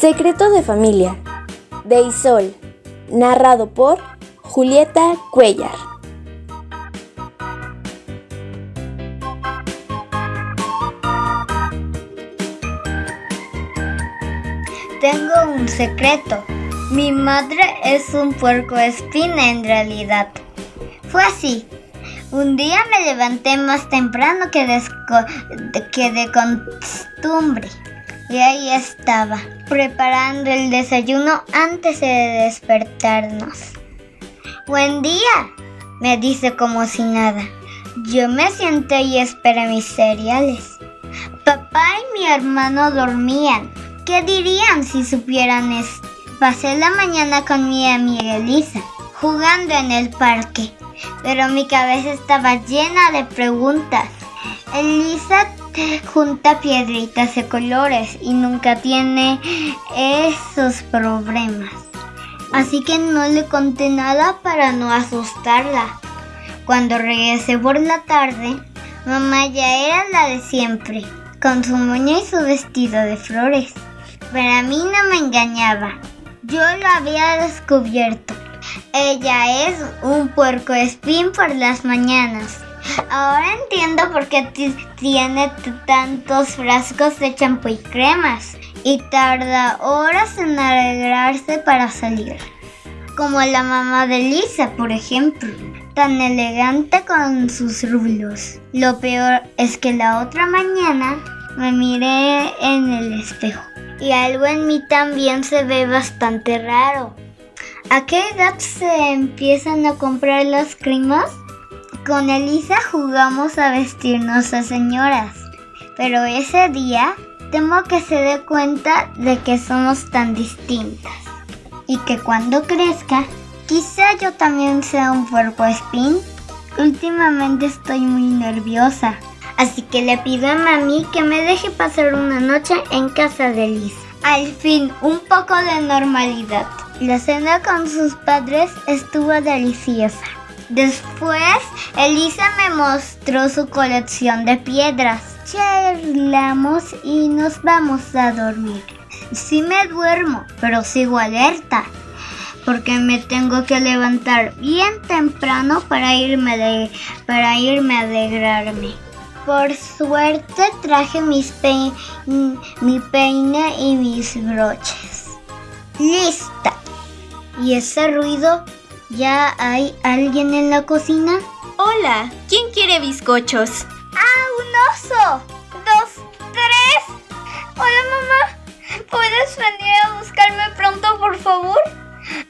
Secreto de familia, de Isol, narrado por Julieta Cuellar. Tengo un secreto. Mi madre es un puerco espina en realidad. Fue así. Un día me levanté más temprano que, que de costumbre. Y ahí estaba, preparando el desayuno antes de despertarnos. Buen día, me dice como si nada. Yo me siento y esperé mis cereales. Papá y mi hermano dormían. ¿Qué dirían si supieran esto? Pasé la mañana con mi amiga Elisa, jugando en el parque, pero mi cabeza estaba llena de preguntas. Elisa junta piedritas de colores y nunca tiene esos problemas. Así que no le conté nada para no asustarla. Cuando regresé por la tarde, mamá ya era la de siempre, con su moño y su vestido de flores. Pero a mí no me engañaba. Yo lo había descubierto. Ella es un puerco espín por las mañanas. Ahora entiendo por qué tiene tantos frascos de champú y cremas y tarda horas en arreglarse para salir. Como la mamá de Lisa, por ejemplo, tan elegante con sus rulos. Lo peor es que la otra mañana me miré en el espejo y algo en mí también se ve bastante raro. ¿A qué edad se empiezan a comprar las cremas? Con Elisa jugamos a vestirnos a señoras, pero ese día temo que se dé cuenta de que somos tan distintas y que cuando crezca, quizá yo también sea un puerco espín. Últimamente estoy muy nerviosa, así que le pido a mami que me deje pasar una noche en casa de Elisa. Al fin, un poco de normalidad. La cena con sus padres estuvo deliciosa. Después, Elisa me mostró su colección de piedras. Charlamos y nos vamos a dormir. Sí me duermo, pero sigo alerta, porque me tengo que levantar bien temprano para irme, de, para irme a alegrarme. Por suerte traje mi peine y mis broches. ¡Lista! ¿Y ese ruido ¿Ya hay alguien en la cocina? Hola, ¿quién quiere bizcochos? ¡Ah, un oso! ¡Dos, tres! Hola, mamá. ¿Puedes venir a buscarme pronto, por favor?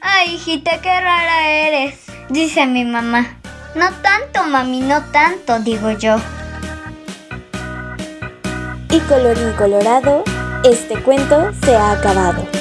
Ay, hijita, qué rara eres, dice mi mamá. No tanto, mami, no tanto, digo yo. Y colorín colorado, este cuento se ha acabado.